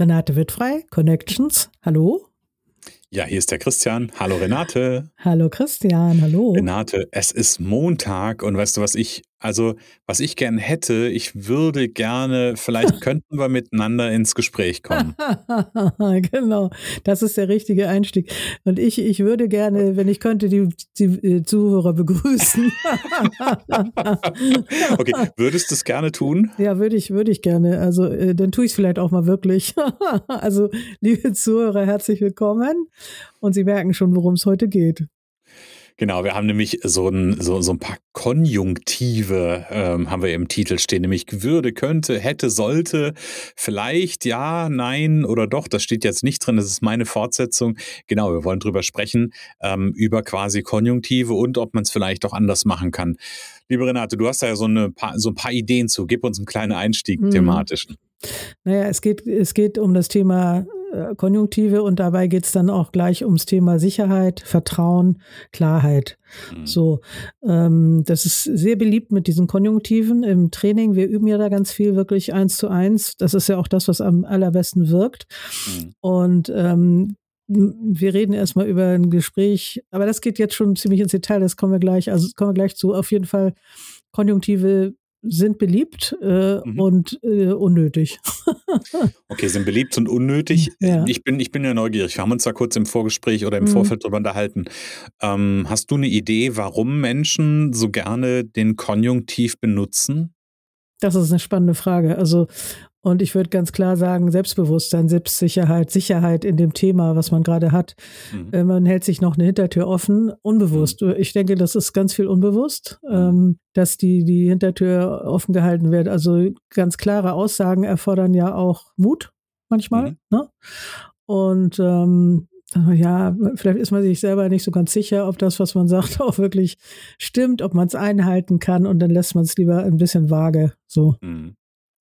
Renate Wittfrei, Connections. Hallo. Ja, hier ist der Christian. Hallo Renate. Hallo Christian, hallo. Renate, es ist Montag und weißt du, was ich also, was ich gern hätte, ich würde gerne, vielleicht könnten wir miteinander ins Gespräch kommen. genau, das ist der richtige Einstieg. Und ich, ich würde gerne, wenn ich könnte, die, die äh, Zuhörer begrüßen. okay, würdest du es gerne tun? Ja, würde ich, würde ich gerne. Also, äh, dann tue ich es vielleicht auch mal wirklich. also, liebe Zuhörer, herzlich willkommen. Und Sie merken schon, worum es heute geht. Genau, wir haben nämlich so ein, so, so ein paar Konjunktive, ähm, haben wir im Titel stehen, nämlich würde, könnte, hätte, sollte, vielleicht, ja, nein oder doch. Das steht jetzt nicht drin, das ist meine Fortsetzung. Genau, wir wollen drüber sprechen, ähm, über quasi Konjunktive und ob man es vielleicht auch anders machen kann. Liebe Renate, du hast da ja so, eine paar, so ein paar Ideen zu. Gib uns einen kleinen Einstieg mhm. thematischen. Naja, es geht, es geht um das Thema äh, Konjunktive und dabei geht es dann auch gleich ums Thema Sicherheit, Vertrauen, Klarheit. Mhm. So, ähm, das ist sehr beliebt mit diesen Konjunktiven im Training. Wir üben ja da ganz viel wirklich eins zu eins. Das ist ja auch das, was am allerbesten wirkt. Mhm. Und ähm, wir reden erstmal über ein Gespräch, aber das geht jetzt schon ziemlich ins Detail, das kommen wir gleich, also kommen wir gleich zu. Auf jeden Fall Konjunktive sind beliebt äh, mhm. und äh, unnötig. okay, sind beliebt und unnötig. Ja. Ich, bin, ich bin ja neugierig. Wir haben uns da kurz im Vorgespräch oder im mhm. Vorfeld drüber unterhalten. Ähm, hast du eine Idee, warum Menschen so gerne den Konjunktiv benutzen? Das ist eine spannende Frage. Also und ich würde ganz klar sagen, Selbstbewusstsein, Selbstsicherheit, Sicherheit in dem Thema, was man gerade hat. Mhm. Äh, man hält sich noch eine Hintertür offen, unbewusst. Mhm. Ich denke, das ist ganz viel unbewusst, mhm. ähm, dass die, die Hintertür offen gehalten wird. Also ganz klare Aussagen erfordern ja auch Mut manchmal. Mhm. Ne? Und ähm, ja, vielleicht ist man sich selber nicht so ganz sicher, ob das, was man sagt, auch wirklich stimmt, ob man es einhalten kann und dann lässt man es lieber ein bisschen vage. So. Mhm.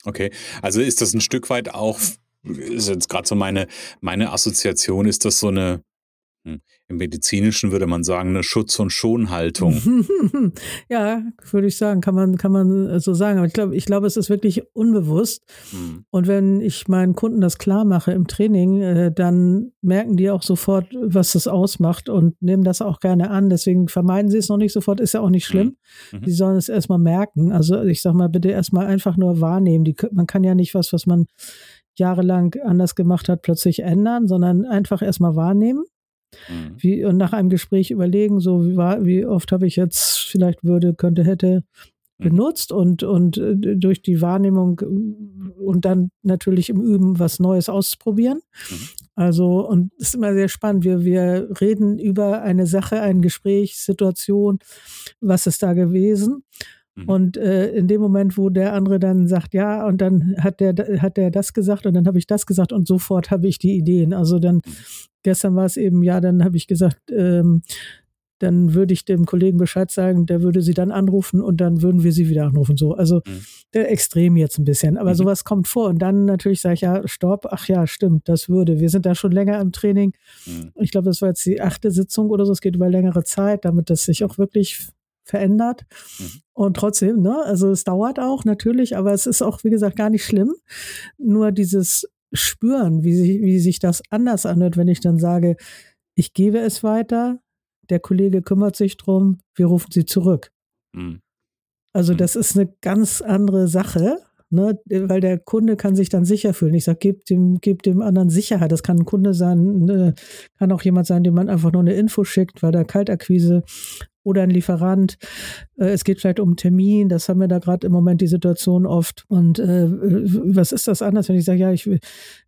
Okay, also ist das ein Stück weit auch, ist jetzt gerade so meine, meine Assoziation, ist das so eine, im medizinischen würde man sagen, eine Schutz- und Schonhaltung. ja, würde ich sagen, kann man, kann man so sagen. Aber ich glaube, ich glaube, es ist wirklich unbewusst. Mhm. Und wenn ich meinen Kunden das klar mache im Training, äh, dann merken die auch sofort, was das ausmacht und nehmen das auch gerne an. Deswegen vermeiden sie es noch nicht sofort, ist ja auch nicht schlimm. Mhm. Die sollen es erstmal merken. Also ich sag mal, bitte erstmal einfach nur wahrnehmen. Die, man kann ja nicht was, was man jahrelang anders gemacht hat, plötzlich ändern, sondern einfach erstmal wahrnehmen. Mhm. Wie, und nach einem Gespräch überlegen, so wie, war, wie oft habe ich jetzt vielleicht würde, könnte, hätte mhm. benutzt und, und äh, durch die Wahrnehmung äh, und dann natürlich im Üben was Neues ausprobieren. Mhm. Also, und es ist immer sehr spannend. Wir, wir reden über eine Sache, ein Gespräch, Situation, was ist da gewesen. Mhm. Und äh, in dem Moment, wo der andere dann sagt, ja, und dann hat der, hat der das gesagt und dann habe ich das gesagt und sofort habe ich die Ideen. Also dann, mhm. gestern war es eben, ja, dann habe ich gesagt, ähm, dann würde ich dem Kollegen Bescheid sagen, der würde sie dann anrufen und dann würden wir sie wieder anrufen. So, also mhm. der extrem jetzt ein bisschen. Aber mhm. sowas kommt vor. Und dann natürlich sage ich, ja, stopp, ach ja, stimmt, das würde. Wir sind da schon länger im Training. Mhm. Ich glaube, das war jetzt die achte Sitzung oder so. Es geht über längere Zeit, damit das sich auch wirklich verändert. Mhm. Und trotzdem, ne, also es dauert auch natürlich, aber es ist auch, wie gesagt, gar nicht schlimm. Nur dieses Spüren, wie sich, wie sich das anders anhört, wenn ich dann sage, ich gebe es weiter, der Kollege kümmert sich drum, wir rufen sie zurück. Mhm. Also mhm. das ist eine ganz andere Sache. ne? weil der Kunde kann sich dann sicher fühlen. Ich sage, gebt dem, gebt dem anderen Sicherheit. Das kann ein Kunde sein, ne? kann auch jemand sein, dem man einfach nur eine Info schickt, weil der Kaltakquise oder ein Lieferant. Äh, es geht vielleicht um einen Termin, das haben wir da gerade im Moment die Situation oft. Und äh, was ist das anders, wenn ich sage, ja, ich,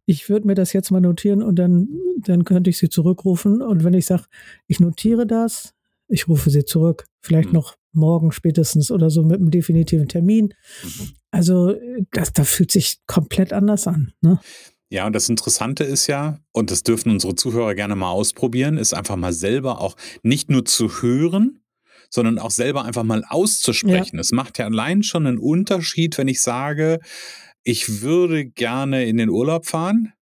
ich würde mir das jetzt mal notieren und dann, dann könnte ich sie zurückrufen. Und wenn ich sage, ich notiere das, ich rufe sie zurück, vielleicht mhm. noch morgen spätestens oder so mit einem definitiven Termin. Mhm. Also das, das fühlt sich komplett anders an. Ne? Ja, und das Interessante ist ja, und das dürfen unsere Zuhörer gerne mal ausprobieren, ist einfach mal selber auch nicht nur zu hören, sondern auch selber einfach mal auszusprechen. Es macht ja allein schon einen Unterschied, wenn ich sage, ich würde gerne in den Urlaub fahren,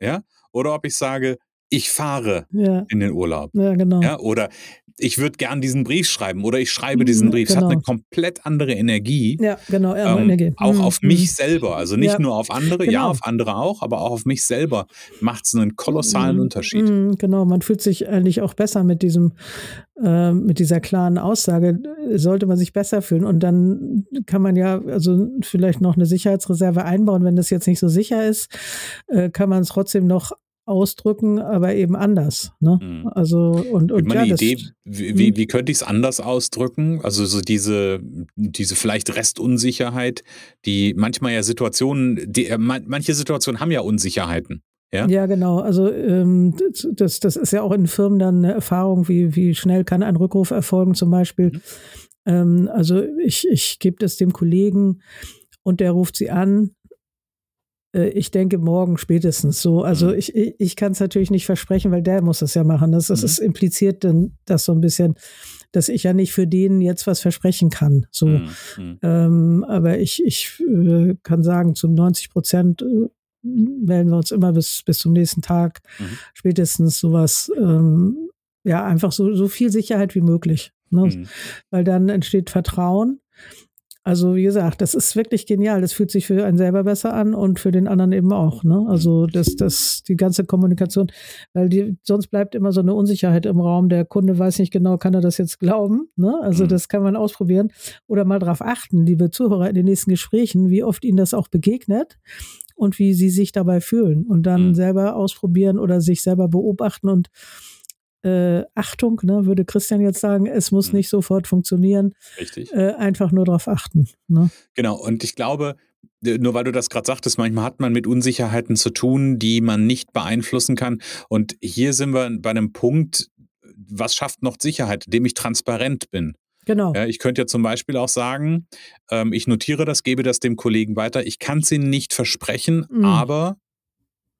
ja, oder ob ich sage, ich fahre ja. in den Urlaub. Ja, genau. Ja, oder ich würde gern diesen Brief schreiben oder ich schreibe diesen Brief. Genau. Es hat eine genau. komplett andere Energie. Ja, genau, ähm, Energie. Auch mhm. auf mich mhm. selber. Also nicht ja. nur auf andere, genau. ja, auf andere auch, aber auch auf mich selber macht es einen kolossalen mhm. Unterschied. Mhm, genau, man fühlt sich eigentlich auch besser mit diesem, äh, mit dieser klaren Aussage, sollte man sich besser fühlen. Und dann kann man ja also vielleicht noch eine Sicherheitsreserve einbauen, wenn das jetzt nicht so sicher ist, äh, kann man es trotzdem noch ausdrücken, aber eben anders. Ne? Mhm. Also und, und ja, eine Idee, wie, wie, hm? wie könnte ich es anders ausdrücken? Also so diese, diese vielleicht Restunsicherheit, die manchmal ja Situationen, die, äh, manche Situationen haben ja Unsicherheiten. Ja, ja genau. Also ähm, das, das ist ja auch in Firmen dann eine Erfahrung, wie, wie schnell kann ein Rückruf erfolgen zum Beispiel. Mhm. Ähm, also ich, ich gebe das dem Kollegen und der ruft sie an ich denke morgen spätestens so. Also mhm. ich, ich kann es natürlich nicht versprechen, weil der muss das ja machen. Das, das mhm. ist impliziert dann das so ein bisschen, dass ich ja nicht für den jetzt was versprechen kann. So, mhm. mhm. ähm, aber ich, ich äh, kann sagen, zu 90 Prozent äh, melden wir uns immer bis, bis zum nächsten Tag mhm. spätestens sowas. Ähm, ja, einfach so, so viel Sicherheit wie möglich. Ne? Mhm. Weil dann entsteht Vertrauen also wie gesagt, das ist wirklich genial. Das fühlt sich für einen selber besser an und für den anderen eben auch. Ne? Also das, das, die ganze Kommunikation, weil die, sonst bleibt immer so eine Unsicherheit im Raum. Der Kunde weiß nicht genau, kann er das jetzt glauben? Ne? Also mhm. das kann man ausprobieren oder mal darauf achten, liebe Zuhörer in den nächsten Gesprächen, wie oft Ihnen das auch begegnet und wie Sie sich dabei fühlen und dann mhm. selber ausprobieren oder sich selber beobachten und äh, Achtung, ne, würde Christian jetzt sagen, es muss mhm. nicht sofort funktionieren. Richtig. Äh, einfach nur darauf achten. Ne? Genau, und ich glaube, nur weil du das gerade sagtest, manchmal hat man mit Unsicherheiten zu tun, die man nicht beeinflussen kann. Und hier sind wir bei einem Punkt, was schafft noch Sicherheit, indem ich transparent bin. Genau. Ja, ich könnte ja zum Beispiel auch sagen, ähm, ich notiere das, gebe das dem Kollegen weiter. Ich kann es Ihnen nicht versprechen, mhm. aber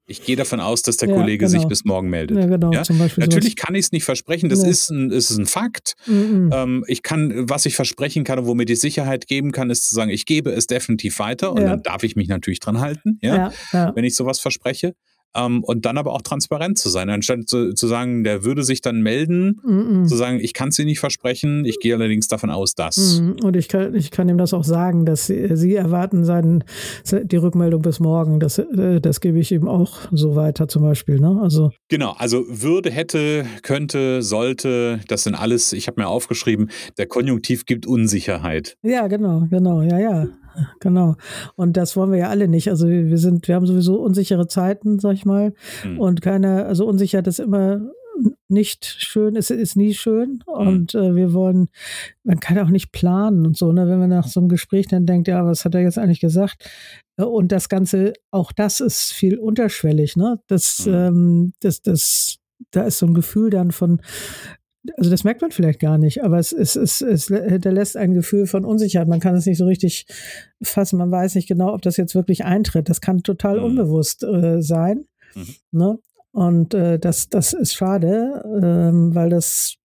ich gehe davon aus, dass der ja, Kollege genau. sich bis morgen meldet. Ja, genau, ja? Natürlich kann ich es nicht versprechen, das nee. ist, ein, ist ein Fakt. Mhm. Ähm, ich kann, was ich versprechen kann und womit ich Sicherheit geben kann, ist zu sagen, ich gebe es definitiv weiter und ja. dann darf ich mich natürlich dran halten, ja, wenn ich sowas verspreche. Ähm, und dann aber auch transparent zu sein, anstatt zu, zu sagen, der würde sich dann melden, mm -mm. zu sagen, ich kann es dir nicht versprechen, ich gehe allerdings davon aus, dass. Mm und ich kann, ich kann ihm das auch sagen, dass sie, sie erwarten seinen, die Rückmeldung bis morgen. Das, äh, das gebe ich ihm auch so weiter zum Beispiel. Ne? Also genau, also würde, hätte, könnte, sollte, das sind alles, ich habe mir aufgeschrieben, der Konjunktiv gibt Unsicherheit. Ja, genau, genau, ja, ja. Genau. Und das wollen wir ja alle nicht. Also wir sind, wir haben sowieso unsichere Zeiten, sag ich mal. Mhm. Und keine, also Unsicherheit ist immer nicht schön, es ist nie schön. Mhm. Und äh, wir wollen, man kann auch nicht planen und so, ne? Wenn man nach so einem Gespräch dann denkt, ja, was hat er jetzt eigentlich gesagt? Und das Ganze, auch das ist viel unterschwellig, ne? Das, mhm. ähm, das, das, da ist so ein Gefühl dann von, also das merkt man vielleicht gar nicht, aber es, es, es, es hinterlässt ein Gefühl von Unsicherheit. Man kann es nicht so richtig fassen. Man weiß nicht genau, ob das jetzt wirklich eintritt. Das kann total mhm. unbewusst äh, sein. Mhm. Ne? Und äh, das, das ist schade, ähm, weil das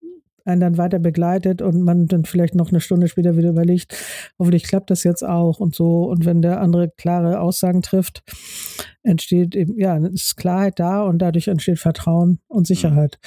einen dann weiter begleitet und man dann vielleicht noch eine Stunde später wieder überlegt, hoffentlich klappt das jetzt auch und so. Und wenn der andere klare Aussagen trifft, entsteht eben, ja, ist Klarheit da und dadurch entsteht Vertrauen und Sicherheit.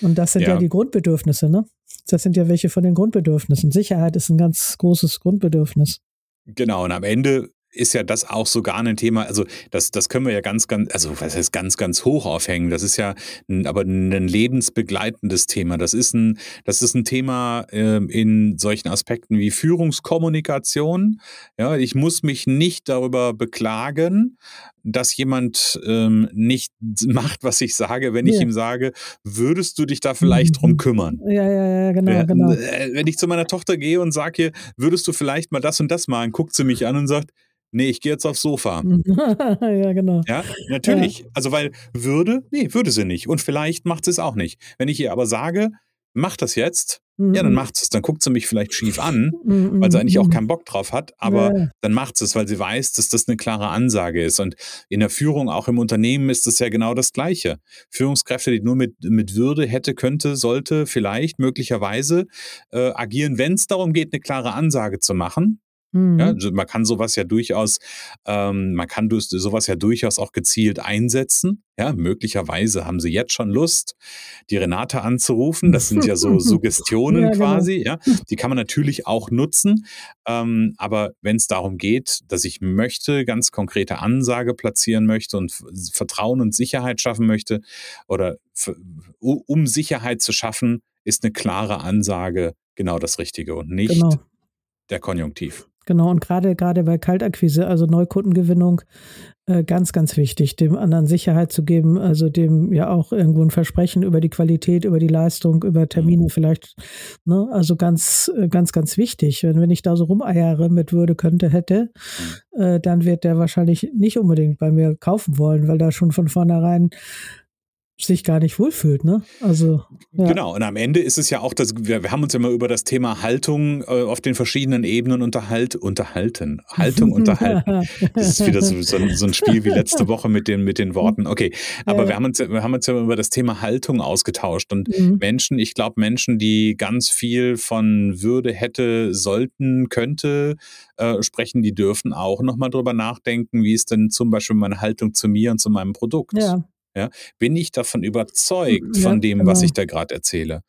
Und das sind ja, ja die Grundbedürfnisse, ne? Das sind ja welche von den Grundbedürfnissen. Sicherheit ist ein ganz großes Grundbedürfnis. Genau, und am Ende ist ja das auch sogar ein Thema, also das, das können wir ja ganz, ganz, also was heißt ganz, ganz hoch aufhängen. Das ist ja ein, aber ein lebensbegleitendes Thema. Das ist ein, das ist ein Thema äh, in solchen Aspekten wie Führungskommunikation. Ja, ich muss mich nicht darüber beklagen, dass jemand ähm, nicht macht, was ich sage, wenn ja. ich ihm sage, würdest du dich da vielleicht drum kümmern? Ja, ja, ja, genau, genau. Äh, wenn ich zu meiner Tochter gehe und sage, würdest du vielleicht mal das und das machen, guckt sie mich an und sagt, nee, ich gehe jetzt aufs Sofa. ja, genau. Ja, natürlich. Ja. Also, weil würde, nee, würde sie nicht. Und vielleicht macht sie es auch nicht. Wenn ich ihr aber sage, mach das jetzt, mhm. ja, dann mhm. macht es. Dann guckt sie mich vielleicht schief an, mhm. weil sie eigentlich auch mhm. keinen Bock drauf hat, aber ja. dann macht es, weil sie weiß, dass das eine klare Ansage ist. Und in der Führung, auch im Unternehmen, ist das ja genau das Gleiche. Führungskräfte, die nur mit, mit Würde hätte, könnte, sollte, vielleicht, möglicherweise äh, agieren, wenn es darum geht, eine klare Ansage zu machen. Mhm. Ja, also man kann sowas ja durchaus, ähm, man kann sowas ja durchaus auch gezielt einsetzen. Ja, möglicherweise haben sie jetzt schon Lust, die Renate anzurufen. Das sind ja so Suggestionen ja, genau. quasi. Ja, die kann man natürlich auch nutzen. Ähm, aber wenn es darum geht, dass ich möchte, ganz konkrete Ansage platzieren möchte und Vertrauen und Sicherheit schaffen möchte oder um Sicherheit zu schaffen, ist eine klare Ansage genau das Richtige und nicht genau. der Konjunktiv. Genau, und gerade gerade bei Kaltakquise, also Neukundengewinnung, äh, ganz, ganz wichtig, dem anderen Sicherheit zu geben, also dem ja auch irgendwo ein Versprechen über die Qualität, über die Leistung, über Termine mhm. vielleicht. Ne? Also ganz, äh, ganz, ganz wichtig. Wenn, wenn ich da so rumeiere mit Würde, könnte, hätte, mhm. äh, dann wird der wahrscheinlich nicht unbedingt bei mir kaufen wollen, weil da schon von vornherein sich gar nicht wohlfühlt, ne? Also ja. genau. Und am Ende ist es ja auch, dass wir, wir haben uns ja mal über das Thema Haltung äh, auf den verschiedenen Ebenen unterhalt, unterhalten, Haltung unterhalten. Das ist wieder so, so, ein, so, ein, Spiel wie letzte Woche mit den mit den Worten. Okay, aber ja. wir haben uns wir haben uns ja über das Thema Haltung ausgetauscht und mhm. Menschen, ich glaube Menschen, die ganz viel von Würde hätte, sollten, könnte äh, sprechen, die dürfen auch noch mal drüber nachdenken, wie ist denn zum Beispiel meine Haltung zu mir und zu meinem Produkt. Ja. Ja, bin ich davon überzeugt, ja, von dem, genau. was ich da gerade erzähle?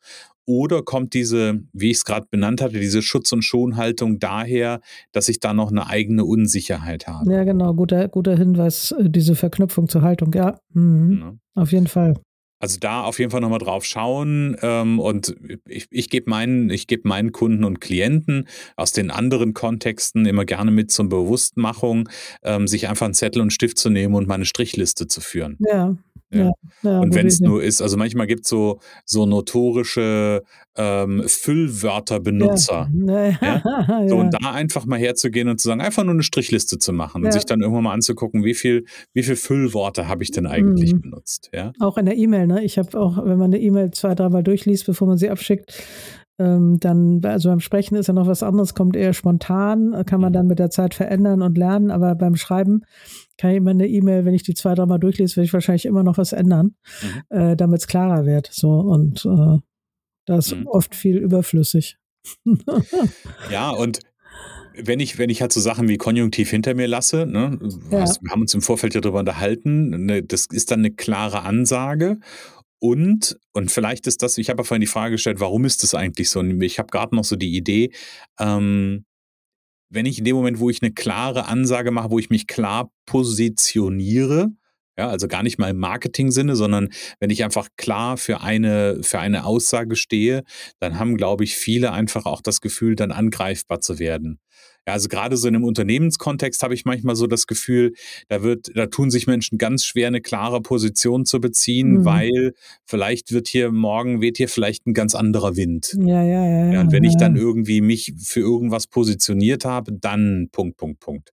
Oder kommt diese, wie ich es gerade benannt hatte, diese Schutz- und Schonhaltung daher, dass ich da noch eine eigene Unsicherheit habe? Ja, genau, guter, guter Hinweis, äh, diese Verknüpfung zur Haltung, ja. Mhm. ja. Auf jeden Fall. Also da auf jeden Fall nochmal drauf schauen ähm, und ich, ich gebe meinen, ich gebe meinen Kunden und Klienten aus den anderen Kontexten immer gerne mit zur Bewusstmachung, ähm, sich einfach einen Zettel und Stift zu nehmen und mal eine Strichliste zu führen. Ja, ja. ja und wenn es nur ist, also manchmal gibt es so, so notorische ähm, Füllwörterbenutzer. Ja. Ja. So, und da einfach mal herzugehen und zu sagen, einfach nur eine Strichliste zu machen und sich dann irgendwann mal anzugucken, wie viel, wie viel Füllworte habe ich denn eigentlich mhm. benutzt. Ja? Auch in der E-Mail, ne? Ich habe auch, wenn man eine E-Mail zwei, dreimal durchliest, bevor man sie abschickt, ähm, dann, also beim Sprechen ist ja noch was anderes, kommt eher spontan, kann man mhm. dann mit der Zeit verändern und lernen, aber beim Schreiben kann ich immer eine E-Mail, wenn ich die zwei, dreimal durchlese, werde ich wahrscheinlich immer noch was ändern, mhm. äh, damit es klarer wird. So und äh, da ist mhm. oft viel überflüssig. ja, und wenn ich, wenn ich halt so Sachen wie Konjunktiv hinter mir lasse, ne, ja. wir haben uns im Vorfeld ja darüber unterhalten, ne, das ist dann eine klare Ansage. Und, und vielleicht ist das, ich habe ja vorhin die Frage gestellt, warum ist das eigentlich so? Ich habe gerade noch so die Idee, ähm, wenn ich in dem Moment, wo ich eine klare Ansage mache, wo ich mich klar positioniere, ja, also gar nicht mal im Marketing-Sinne, sondern wenn ich einfach klar für eine, für eine Aussage stehe, dann haben, glaube ich, viele einfach auch das Gefühl, dann angreifbar zu werden. Ja, also gerade so in einem Unternehmenskontext habe ich manchmal so das Gefühl, da wird, da tun sich Menschen ganz schwer, eine klare Position zu beziehen, mhm. weil vielleicht wird hier morgen weht hier vielleicht ein ganz anderer Wind. Ja, ja, ja. ja und wenn ja. ich dann irgendwie mich für irgendwas positioniert habe, dann Punkt, Punkt, Punkt.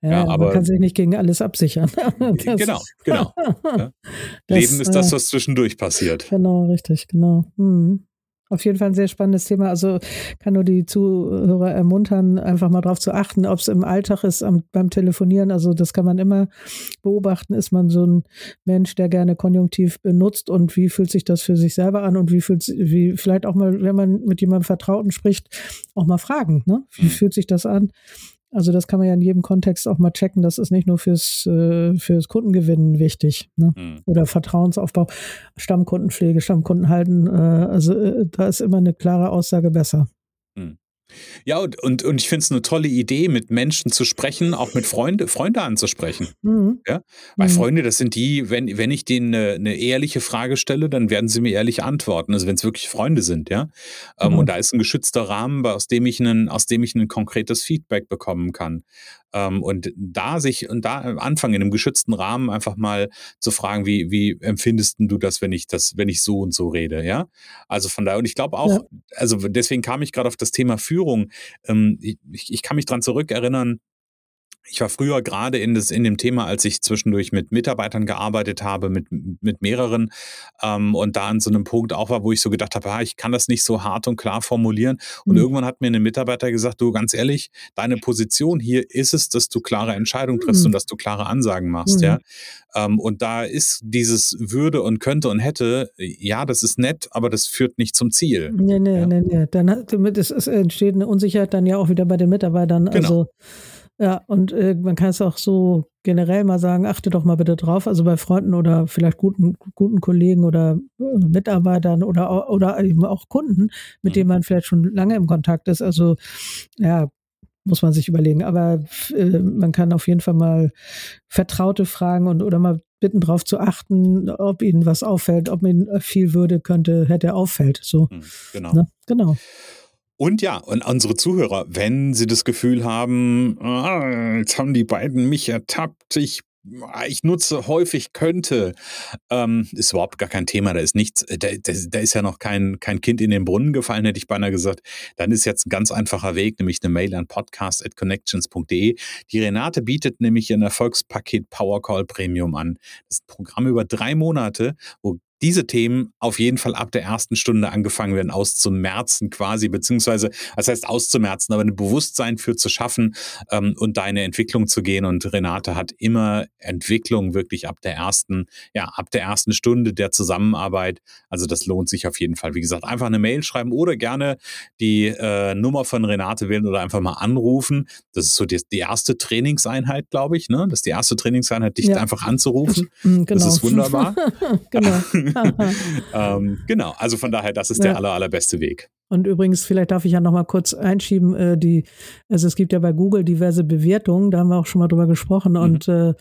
Ja, ja, aber man kann sich nicht gegen alles absichern. Das, genau, genau. Ja. Leben ist das, äh, was zwischendurch passiert. Genau, richtig, genau. Mhm. Auf jeden Fall ein sehr spannendes Thema. Also kann nur die Zuhörer ermuntern, einfach mal darauf zu achten, ob es im Alltag ist am, beim Telefonieren. Also das kann man immer beobachten. Ist man so ein Mensch, der gerne Konjunktiv benutzt und wie fühlt sich das für sich selber an und wie fühlt wie vielleicht auch mal, wenn man mit jemandem Vertrauten spricht, auch mal fragen. Ne? Wie mhm. fühlt sich das an? Also das kann man ja in jedem Kontext auch mal checken. Das ist nicht nur fürs, äh, fürs Kundengewinnen wichtig ne? Mhm. oder Vertrauensaufbau, Stammkundenpflege, Stammkunden halten. Äh, also äh, da ist immer eine klare Aussage besser. Mhm. Ja, und, und, und ich finde es eine tolle Idee, mit Menschen zu sprechen, auch mit Freunde, Freunde anzusprechen. Mhm. Ja? Weil mhm. Freunde, das sind die, wenn, wenn ich denen eine, eine, ehrliche Frage stelle, dann werden sie mir ehrlich antworten. Also wenn es wirklich Freunde sind, ja. Ähm, mhm. Und da ist ein geschützter Rahmen, aus dem ich einen, aus dem ich ein konkretes Feedback bekommen kann. Ähm, und da sich und da anfangen in einem geschützten Rahmen einfach mal zu fragen, wie, wie empfindest du das, wenn ich das, wenn ich so und so rede, ja? Also von daher, und ich glaube auch, ja. also deswegen kam ich gerade auf das Thema Führung. Ähm, ich, ich kann mich dran zurückerinnern, ich war früher gerade in, das, in dem Thema, als ich zwischendurch mit Mitarbeitern gearbeitet habe, mit, mit mehreren ähm, und da an so einem Punkt auch war, wo ich so gedacht habe, ah, ich kann das nicht so hart und klar formulieren. Und mhm. irgendwann hat mir ein Mitarbeiter gesagt, du ganz ehrlich, deine Position hier ist es, dass du klare Entscheidungen triffst mhm. und dass du klare Ansagen machst, mhm. ja. Ähm, und da ist dieses Würde und könnte und hätte, ja, das ist nett, aber das führt nicht zum Ziel. Nee, nee, ja. nee, nee. Dann hat, es, entsteht eine Unsicherheit dann ja auch wieder bei den Mitarbeitern. Genau. Also ja, und äh, man kann es auch so generell mal sagen, achte doch mal bitte drauf, also bei Freunden oder vielleicht guten, guten Kollegen oder äh, Mitarbeitern oder, oder eben auch Kunden, mit mhm. denen man vielleicht schon lange im Kontakt ist. Also ja, muss man sich überlegen. Aber äh, man kann auf jeden Fall mal Vertraute fragen und oder mal bitten, darauf zu achten, ob ihnen was auffällt, ob ihnen viel Würde könnte, hätte auffällt. So. Mhm, genau. Ne? Genau. Und ja, und unsere Zuhörer, wenn sie das Gefühl haben, ah, jetzt haben die beiden mich ertappt, ich ich nutze häufig könnte, ähm, ist überhaupt gar kein Thema, da ist nichts, da, da, da, ist ja noch kein, kein Kind in den Brunnen gefallen, hätte ich beinahe gesagt. Dann ist jetzt ein ganz einfacher Weg, nämlich eine Mail an podcast.connections.de. Die Renate bietet nämlich ein Erfolgspaket Powercall Premium an. Das ist ein Programm über drei Monate, wo diese Themen auf jeden Fall ab der ersten Stunde angefangen werden auszumerzen quasi, beziehungsweise, das heißt auszumerzen, aber ein Bewusstsein für zu schaffen ähm, und deine Entwicklung zu gehen. Und Renate hat immer Entwicklung wirklich ab der ersten, ja, ab der ersten Stunde der Zusammenarbeit. Also das lohnt sich auf jeden Fall. Wie gesagt, einfach eine Mail schreiben oder gerne die äh, Nummer von Renate wählen oder einfach mal anrufen. Das ist so die, die erste Trainingseinheit, glaube ich, ne? Das ist die erste Trainingseinheit, dich ja. einfach anzurufen. Genau. Das ist wunderbar. genau. ähm, genau, also von daher, das ist ja. der aller, allerbeste Weg. Und übrigens, vielleicht darf ich ja noch mal kurz einschieben, äh, die, also es gibt ja bei Google diverse Bewertungen, da haben wir auch schon mal drüber gesprochen. Mhm. Und äh,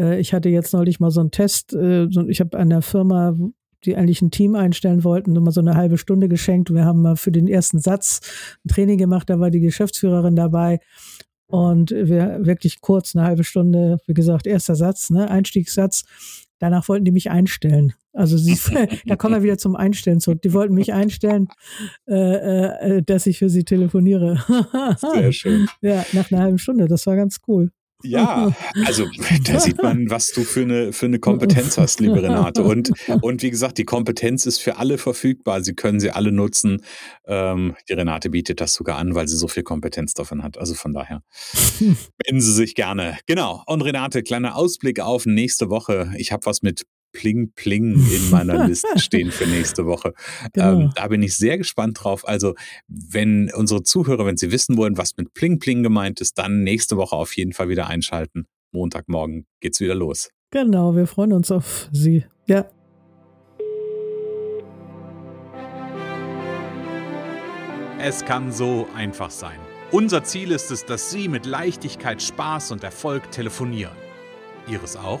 äh ich hatte jetzt neulich mal so einen Test, äh, ich habe an der Firma, die eigentlich ein Team einstellen wollten, nur mal so eine halbe Stunde geschenkt. Wir haben mal für den ersten Satz ein Training gemacht, da war die Geschäftsführerin dabei. Und wir wirklich kurz, eine halbe Stunde, wie gesagt, erster Satz, ne, Einstiegssatz. Danach wollten die mich einstellen. Also sie, da kommen wir wieder zum Einstellen zurück. Die wollten mich einstellen, äh, äh, dass ich für sie telefoniere. Sehr schön. Ja, nach einer halben Stunde. Das war ganz cool. Ja, also da sieht man, was du für eine, für eine Kompetenz hast, liebe Renate. Und, und wie gesagt, die Kompetenz ist für alle verfügbar. Sie können sie alle nutzen. Ähm, die Renate bietet das sogar an, weil sie so viel Kompetenz davon hat. Also von daher wenden Sie sich gerne. Genau. Und Renate, kleiner Ausblick auf nächste Woche. Ich habe was mit Pling Pling in meiner Liste stehen für nächste Woche. Genau. Ähm, da bin ich sehr gespannt drauf. Also, wenn unsere Zuhörer, wenn sie wissen wollen, was mit Pling Pling gemeint ist, dann nächste Woche auf jeden Fall wieder einschalten. Montagmorgen geht's wieder los. Genau, wir freuen uns auf Sie. Ja. Es kann so einfach sein. Unser Ziel ist es, dass Sie mit Leichtigkeit, Spaß und Erfolg telefonieren. Ihres auch?